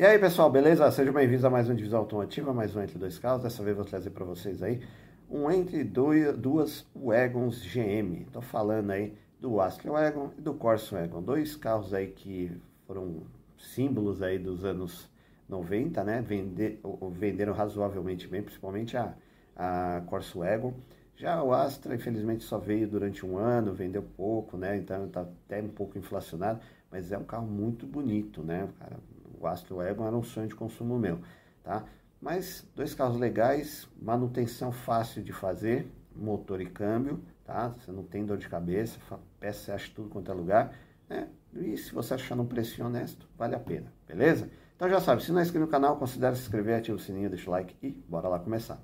E aí pessoal, beleza? Sejam bem-vindos a mais um Divisão Automotiva, mais um Entre Dois Carros. Dessa vez vou trazer para vocês aí um Entre dois, Duas Wagons GM. Estou falando aí do Astra Wagon e do Corsa Wagon. Dois carros aí que foram símbolos aí dos anos 90, né? Vender, venderam razoavelmente bem, principalmente a, a Corsa Wagon. Já o Astra, infelizmente, só veio durante um ano, vendeu pouco, né? Então está até um pouco inflacionado, mas é um carro muito bonito, né? Cara, o Astra Wagon era um sonho de consumo meu, tá? Mas dois carros legais, manutenção fácil de fazer, motor e câmbio, tá? Você não tem dor de cabeça, peça você acha tudo quanto é lugar, né? E se você achar num preço honesto, vale a pena, beleza? Então já sabe, se não é inscrito no canal, considere se inscrever, ativa o sininho, deixa o like e bora lá começar.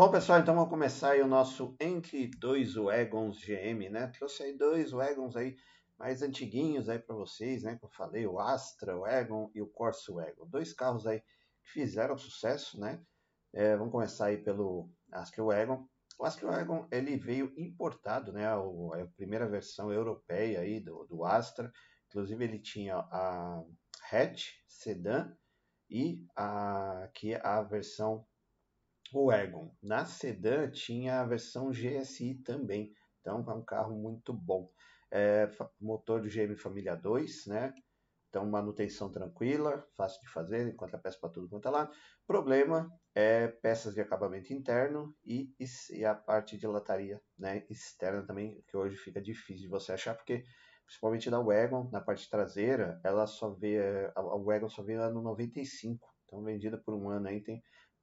Bom, pessoal, então vamos começar o nosso Entre Dois Wagons GM, né? Trouxe aí dois Wagons aí mais antiguinhos aí para vocês, né? Como eu falei, o Astra Wagon e o Corsa Wagon. Dois carros aí que fizeram sucesso, né? É, vamos começar aí pelo Astra Wagon. O Astra Wagon, ele veio importado, né? O, a primeira versão europeia aí do, do Astra. Inclusive, ele tinha a hatch, sedã, e a, aqui a versão o Wagon. Na sedã tinha a versão GSI também, então é um carro muito bom. É, motor do GM Família 2, né? Então manutenção tranquila, fácil de fazer, encontra peça para tudo quanto é lado. Problema é peças de acabamento interno e, e, a parte de lataria né, externa também, que hoje fica difícil de você achar, porque principalmente da Wagon, na parte traseira, ela só vê, a, Wagon só vê ano 95, então vendida por um ano aí, tem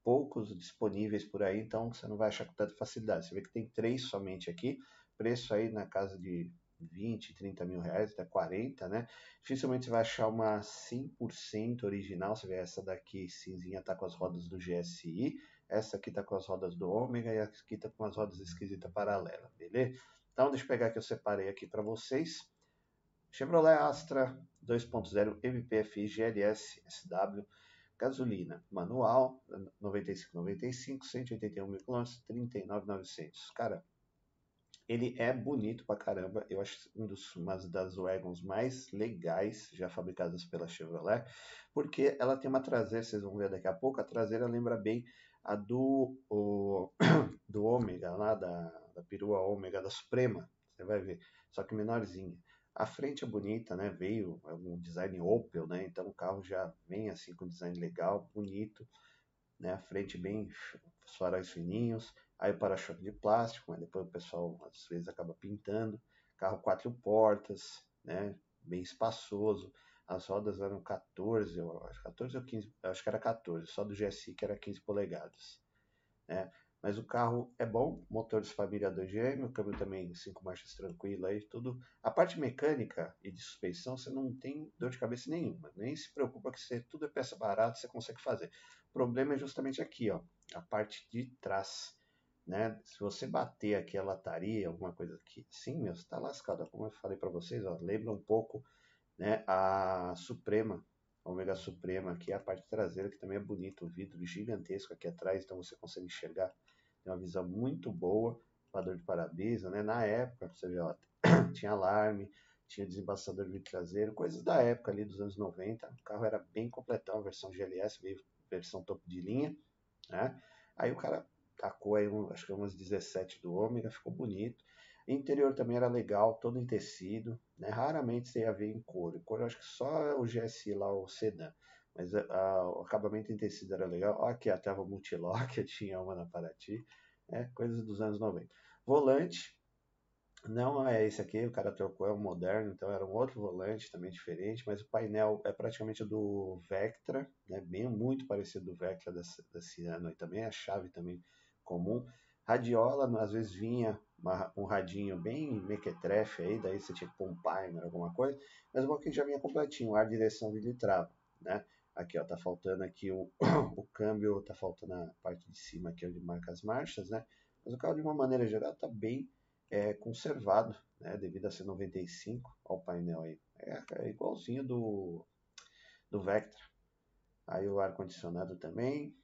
poucos disponíveis por aí, então você não vai achar com tanta facilidade. Você vê que tem três somente aqui, preço aí na casa de 20, 30 mil reais, até 40, né? Dificilmente você vai achar uma 100% original. Você vê essa daqui cinzinha tá com as rodas do GSI, essa aqui tá com as rodas do Ômega e essa aqui tá com as rodas esquisitas paralelas, beleza? Então deixa eu pegar que eu separei aqui para vocês. Chevrolet Astra 2.0 MPFI GLS SW Gasolina manual, 95,95, 181 mil quilômetros, 39,900. Cara, ele é bonito pra caramba. Eu acho um dos, uma das wagons mais legais já fabricadas pela Chevrolet, porque ela tem uma traseira, vocês vão ver daqui a pouco, a traseira lembra bem a do, o, do Ômega, lá da, da perua Ômega, da Suprema, você vai ver, só que menorzinha. A frente é bonita, né? Veio um design Opel, né? Então o carro já vem assim com design legal, bonito, né? A frente bem faróis fininhos, aí o para-choque de plástico, mas depois o pessoal às vezes acaba pintando. Carro quatro portas, né? Bem espaçoso. As rodas eram 14, eu acho, 14 ou 15, acho que era 14, só do GSI que era 15 polegadas, né? Mas o carro é bom, motor de família 2GM, o câmbio também 5 marchas tranquilo aí, tudo. A parte mecânica e de suspensão você não tem dor de cabeça nenhuma, nem se preocupa que você, tudo é peça barata, você consegue fazer. O problema é justamente aqui, ó, a parte de trás. Né? Se você bater aqui a lataria, alguma coisa aqui, sim, meu, você tá lascado. Como eu falei para vocês, ó, lembra um pouco né, a Suprema, Omega Suprema aqui, a parte traseira, que também é bonito, o vidro gigantesco aqui atrás, então você consegue enxergar tem uma visão muito boa, limpador de para-brisa, né? Na época, você vê, ó, tinha alarme, tinha desembaçador de vidro traseiro, coisas da época ali dos anos 90. O carro era bem completão, a versão GLS, veio versão topo de linha, né? Aí o cara tacou aí, um, acho que umas 17 do Ômega, ficou bonito. O interior também era legal, todo em tecido, né? Raramente você ia ver em couro. Em couro acho que só o GSI lá, o sedã. Mas a, a, o acabamento em tecido era legal. Ó, aqui a tava multilock, tinha uma na Paraty. Né? Coisas dos anos 90. Volante, não é esse aqui, o cara trocou, é um moderno, então era um outro volante também diferente, mas o painel é praticamente do Vectra, né? bem muito parecido do Vectra desse, desse ano aí também, a chave também comum. Radiola, às vezes vinha uma, um radinho bem mequetrefe aí, daí você tinha que pôr um alguma coisa, mas o que já vinha completinho, ar, direção, vidro e trava, né? Aqui, ó, tá faltando aqui o, o câmbio, tá faltando a parte de cima aqui onde marca as marchas, né? Mas o carro, de uma maneira geral, tá bem é, conservado, né? Devido a ser 95, ó o painel aí, É, é igualzinho do, do Vectra. Aí o ar-condicionado também,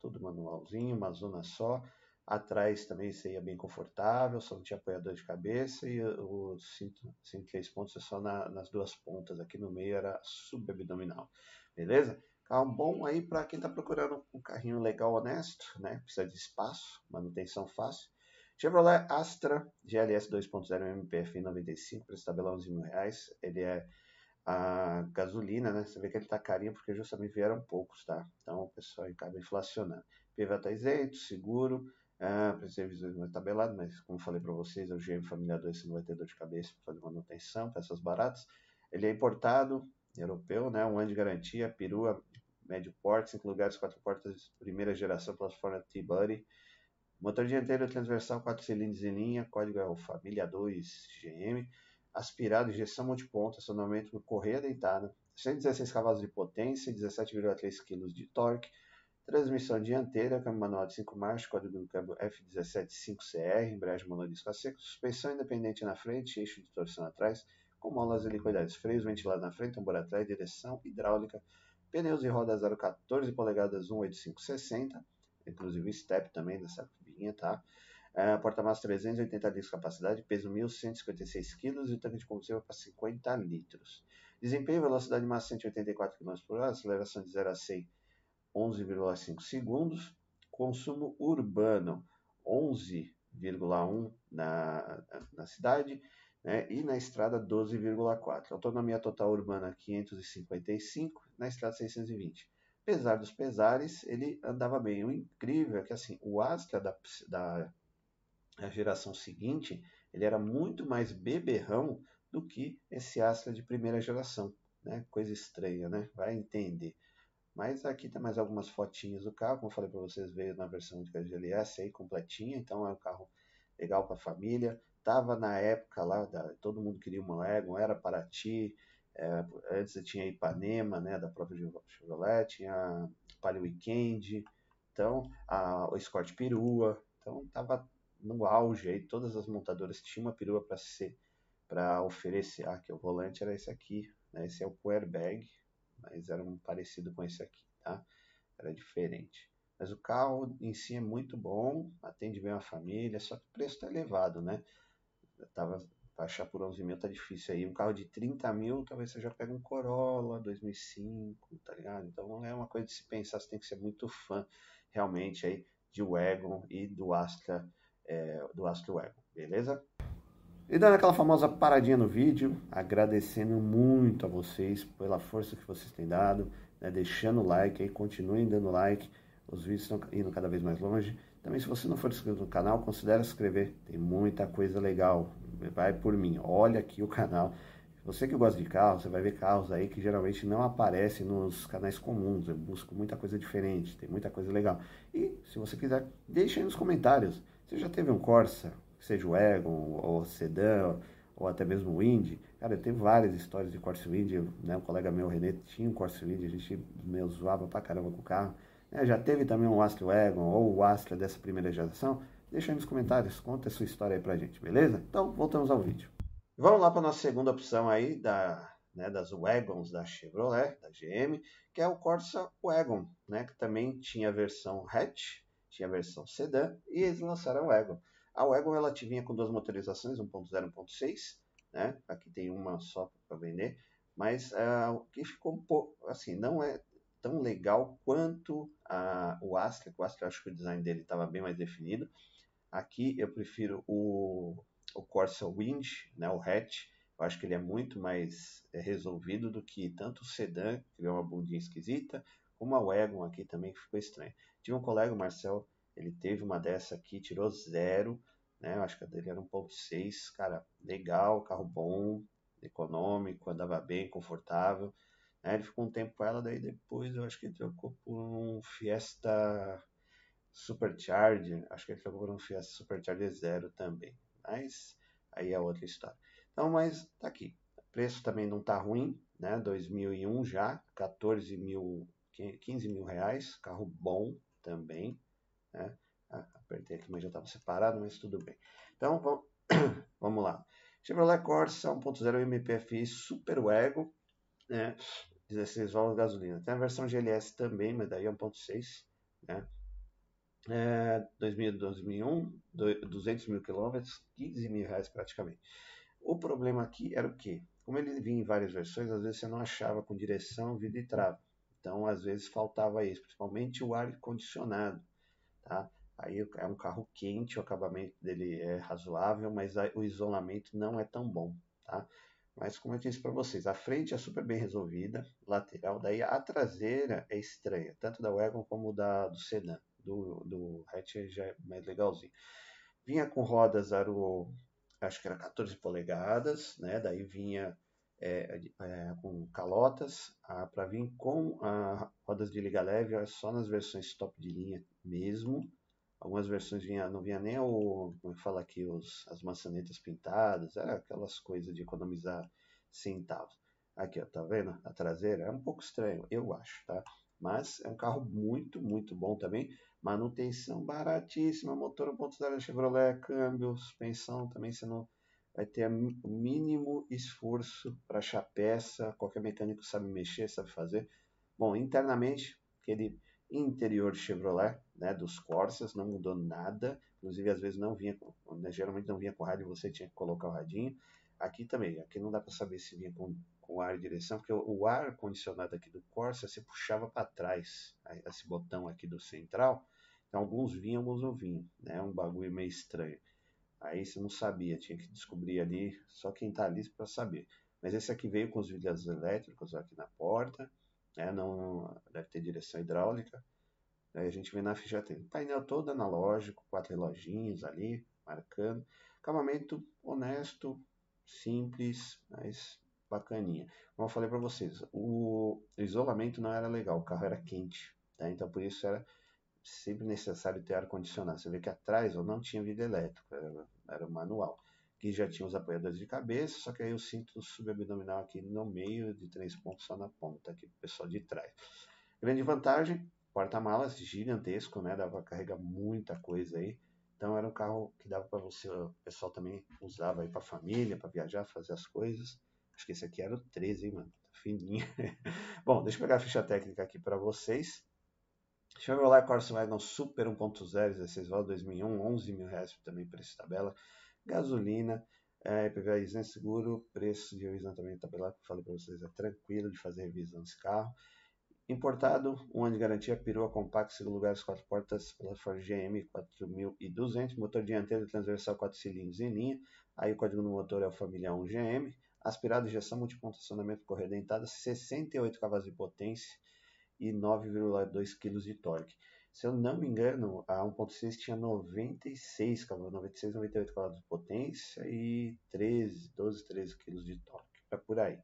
tudo manualzinho, uma zona só. Atrás também seria bem confortável, só não tinha apoiador de cabeça e o cinto, cinto três pontos é só na, nas duas pontas, aqui no meio era subabdominal, beleza? Carro bom aí para quem está procurando um carrinho legal, honesto, né? Precisa de espaço, manutenção fácil. Chevrolet Astra GLS 2.0 MPF 95, preço tabela 11 mil reais. Ele é a gasolina, né? Você vê que ele está carinho porque justamente vieram poucos, tá? Então o pessoal acaba inflacionando. PVA está isento, seguro, ah, previsões não é tabelado, mas como falei para vocês, é o GM Família 2, você não vai ter dor de cabeça para fazer manutenção, peças baratas. Ele é importado, europeu, né? Um ano de garantia, perua, médio porte, cinco lugares, quatro portas, primeira geração, plataforma T-Buddy. Motor dianteiro transversal, quatro cilindros em linha, código é o Família 2 GM. Aspirado, injeção multiponto, acionamento no correia dentada, 116 cavalos de potência, 17,3 kg de torque, Transmissão dianteira, câmbio manual de 5 marchas, código do câmbio F175CR, embreagem monodisco a seco, suspensão independente na frente, eixo de torção atrás, com molas helicoidais, freios ventilados na frente, tambor atrás, direção hidráulica, pneus e rodas 014 polegadas 18560, inclusive step também dessa cubinha, tá? É, Porta-malas 380 litros de capacidade, peso 1.156 kg e o tanque de combustível para 50 litros. Desempenho, velocidade máxima 184 km por hora, aceleração de 0 a 100 11,5 segundos. Consumo urbano, 11,1 na, na cidade né, e na estrada 12,4. Autonomia total urbana 555, na estrada 620. Apesar dos pesares, ele andava bem. O incrível é que assim, o Astra da, da, da geração seguinte, ele era muito mais beberrão do que esse Astra de primeira geração. Né? Coisa estranha, né? Vai entender. Mas aqui tem mais algumas fotinhas do carro, como eu falei para vocês, veio na versão de GLS aí completinha, então é um carro legal para a família. Tava na época lá, da, todo mundo queria uma Wagon, era Paraty, é, antes tinha Ipanema, né, da própria Chevrolet, tinha Palio Weekend, então a, o Escort Perua, então tava no auge aí, todas as montadoras tinham uma perua para ser para oferecer, ah, que o volante era esse aqui, né, esse é o airbag, mas era um parecido com esse aqui, tá? Era diferente. Mas o carro em si é muito bom, atende bem a família, só que o preço está elevado, né? tava, pra achar por 11 mil tá difícil aí. Um carro de 30 mil, talvez você já pegue um Corolla 2005, tá ligado? Então é uma coisa de se pensar, você tem que ser muito fã realmente aí de Wagon e do Astra, é, do Astra Wagon, beleza? E dando aquela famosa paradinha no vídeo, agradecendo muito a vocês pela força que vocês têm dado, né, deixando o like aí, continuem dando like, os vídeos estão indo cada vez mais longe. Também se você não for inscrito no canal, considere se inscrever, tem muita coisa legal, vai por mim, olha aqui o canal. Você que gosta de carros, você vai ver carros aí que geralmente não aparecem nos canais comuns. Eu busco muita coisa diferente, tem muita coisa legal. E se você quiser, deixe aí nos comentários. Você já teve um Corsa, seja o Egon, ou Sedan, ou até mesmo o Indy. Cara, tem várias histórias de Corsa Indy, né? Um colega meu, o René, tinha um Corsa Indy, a gente meu, zoava pra caramba com o carro. É, já teve também um Astra Wagon ou o Astra dessa primeira geração? Deixa aí nos comentários, conta a sua história aí pra gente, beleza? Então, voltamos ao vídeo. Vamos lá para nossa segunda opção aí da, né, das Wagons da Chevrolet, da GM, que é o Corsa Wagon, né, que também tinha a versão hatch, tinha a versão sedã e eles lançaram o Wagon. A Wagon ela vinha com duas motorizações, 1.0 e 1.6, né? Aqui tem uma só para vender, mas uh, o que ficou um pouco assim, não é tão legal quanto a, o Astra, o Astra acho que o design dele estava bem mais definido. Aqui eu prefiro o, o Corsa Wind, né, o hatch, eu acho que ele é muito mais é, resolvido do que tanto o sedã, que criou uma bundinha esquisita, como a Wagon aqui também, que ficou estranho. Tive um colega, o Marcel, ele teve uma dessa aqui, tirou zero, né? Eu acho que a dele era 1.6, cara, legal, carro bom, econômico, andava bem, confortável. Né? Ele ficou um tempo com ela, daí depois eu acho que ele trocou por um Fiesta Supercharger, acho que ele trocou por um Fiesta Supercharger zero também. Mas aí é outra história. Então, mas tá aqui. O preço também não tá ruim, né? 2001 já, 14 mil, 15 mil reais, carro bom também, né? Ah, apertei aqui, mas já estava separado, mas tudo bem. Então, vamos, vamos lá. Chevrolet Corsa 1.0 MPFI Super Wagon, né? 16 válvulas de gasolina. Tem a versão GLS também, mas daí é 1.6, né? É, 2000, 2001, 200 mil quilômetros, 15 mil reais praticamente. O problema aqui era o quê? Como ele vinha em várias versões, às vezes você não achava com direção, vidro e trava. Então, às vezes faltava isso, principalmente o ar condicionado, tá? Aí é um carro quente, o acabamento dele é razoável, mas o isolamento não é tão bom, tá? Mas como eu disse para vocês, a frente é super bem resolvida, lateral, daí a traseira é estranha, tanto da Wagon como da do sedã, do, do hatch já é mais legalzinho. Vinha com rodas aro, acho que era 14 polegadas, né? Daí vinha é, é, com calotas, para vir com a, rodas de liga leve, é só nas versões top de linha mesmo. Algumas versões vinha, não vinha nem o, como é fala aqui, os, as maçanetas pintadas, era aquelas coisas de economizar centavos. Aqui, ó, tá vendo? A traseira é um pouco estranho, eu acho, tá? Mas é um carro muito, muito bom também. Manutenção baratíssima, motor 1.0 Chevrolet, câmbio, suspensão também você não vai ter o mínimo esforço para achar peça, qualquer mecânico sabe mexer, sabe fazer. Bom, internamente, aquele interior Chevrolet, né, dos Corsas, não mudou nada, inclusive às vezes não vinha, né, geralmente não vinha com rádio, você tinha que colocar o radinho. Aqui também, aqui não dá para saber se vinha com, com ar e direção, porque o, o ar condicionado aqui do Corsa você puxava para trás, esse botão aqui do central, então alguns vinham, alguns não vinham, né, um bagulho meio estranho. Aí você não sabia, tinha que descobrir ali, só quem está ali para saber. Mas esse aqui veio com os vidros elétricos aqui na porta, né? não deve ter direção hidráulica. Aí a gente vê na ficha tem painel todo analógico, quatro reloginhos ali, marcando. Acabamento honesto, simples, mas bacaninha. Como eu falei para vocês, o isolamento não era legal, o carro era quente, tá? então por isso era sempre necessário ter ar-condicionado. Você vê que atrás eu não tinha vidro elétrico, era, era manual. Aqui já tinha os apoiadores de cabeça, só que aí o cinto subabdominal aqui no meio, de três pontos só na ponta, aqui pro pessoal de trás. Grande vantagem, porta-malas gigantesco, né? Dava para carregar muita coisa aí. Então era um carro que dava para você, o pessoal também usava aí para família, para viajar, fazer as coisas. Acho que esse aqui era o 13, hein, mano? Tá fininho. Bom, deixa eu pegar a ficha técnica aqui para vocês. Chevrolet Corsa Wagon Super 1.0, 16 válvulas 2001, 11 mil reais também preço tabela. Gasolina, é, IPVA isento seguro, preço de revisão também tabelado, que falei para vocês, é tranquilo de fazer revisão desse carro. Importado, um ano de garantia, perua compacto, segundo lugar, as quatro portas pela Ford GM 4200, motor dianteiro transversal 4 cilindros em linha, aí o código do motor é o Família 1 GM, aspirado, injeção, multiponto, acionamento, correia dentada, 68 cavalos de potência, e 9,2 kg de torque. Se eu não me engano, a 1.6 tinha 96 cavalos, 96, 98 cavalos de potência e 13, 12, 13 kg de torque, é por aí,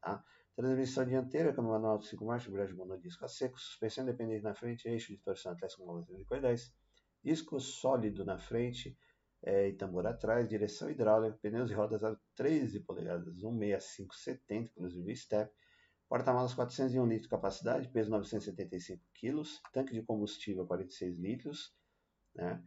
tá? Transmissão dianteira, com manual de 5 marchas, embreagem monodisco a seco, suspensão independente na frente, eixo de torção atrás com válvulas de 10, disco sólido na frente é, e tambor atrás, direção hidráulica, pneus e rodas a 13 polegadas, 16570, inclusive step, Porta-malas 401 litros de capacidade, peso 975 kg, tanque de combustível 46 litros, né?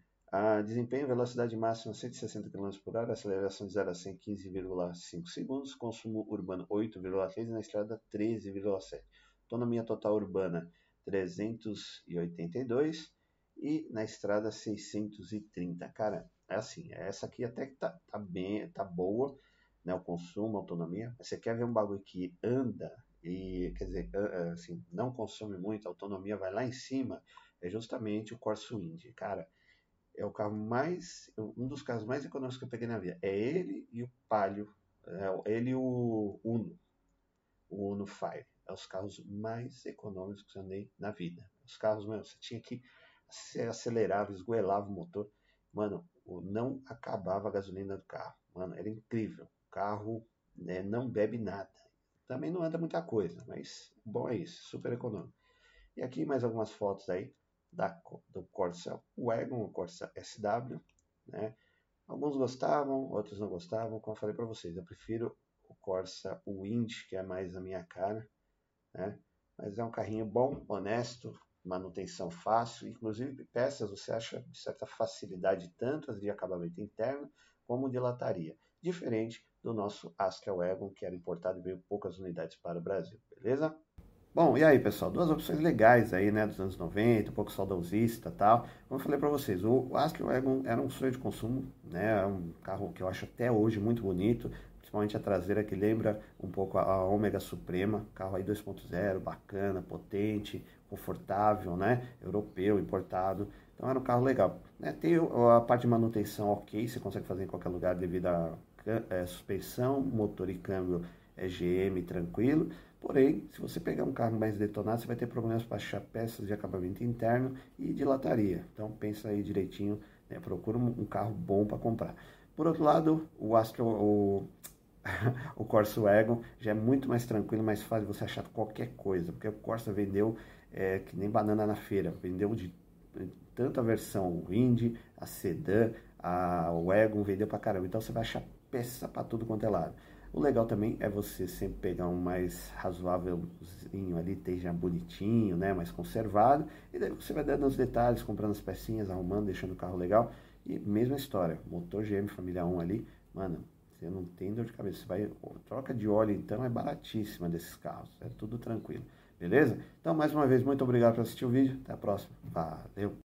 Desempenho, velocidade máxima 160 km por hora, aceleração de 0 a 100 15,5 segundos, consumo urbano 8,3 na estrada 13,7. Autonomia total urbana 382 e na estrada 630. Cara, é assim, essa aqui até que tá, tá bem, tá boa, né, o consumo, a autonomia. Você quer ver um bagulho que anda e quer dizer, assim, não consome muito, a autonomia vai lá em cima, é justamente o Corsa. Cara, é o carro mais, um dos carros mais econômicos que eu peguei na vida. É ele e o Palio, é ele e o Uno, o Uno Fire. É os carros mais econômicos que eu andei na vida. Os carros, mesmo, você tinha que ser acelerava, esgoelava o motor. Mano, não acabava a gasolina do carro. Mano, era incrível. O carro né, não bebe nada. Também não anda muita coisa, mas bom é isso, super econômico. E aqui mais algumas fotos aí da, do Corsa Wagon, o Corsa SW, né? Alguns gostavam, outros não gostavam, como eu falei para vocês, eu prefiro o Corsa Wind, que é mais a minha cara, né? Mas é um carrinho bom, honesto, manutenção fácil, inclusive peças você acha de certa facilidade, tanto as de acabamento interno como de lataria. Diferente do nosso Astra Wagon, que era importado e veio poucas unidades para o Brasil, beleza? Bom, e aí, pessoal, duas opções legais aí, né, dos anos 90, um pouco saudosista tal. Como eu falei para vocês, o Astra Wagon era um sonho de consumo, né, é um carro que eu acho até hoje muito bonito, principalmente a traseira que lembra um pouco a Ômega Suprema, carro aí 2.0, bacana, potente, confortável, né, europeu, importado. Então era um carro legal. Né? Tem a parte de manutenção ok, você consegue fazer em qualquer lugar devido a é, suspensão, motor e câmbio é GM tranquilo. Porém, se você pegar um carro mais detonado, você vai ter problemas para achar peças de acabamento interno e de lataria. Então pensa aí direitinho, né? procura um, carro bom para comprar. Por outro lado, o Astra, o, o Corsa Wagon já é muito mais tranquilo, mais fácil você achar qualquer coisa, porque o Corsa vendeu é, que nem banana na feira, vendeu de tanto a versão Indy, a Sedan, a Wagon, vendeu para caramba. Então você vai achar peça para tudo quanto é lado. O legal também é você sempre pegar um mais razoávelzinho ali, esteja bonitinho, né, mais conservado, e daí você vai dando os detalhes, comprando as pecinhas, arrumando, deixando o carro legal. E mesma história, motor GM Família 1 ali, mano, você não tem dor de cabeça. Você vai, troca de óleo então é baratíssima desses carros, é tudo tranquilo. Beleza? Então, mais uma vez, muito obrigado por assistir o vídeo. Até a próxima. Valeu!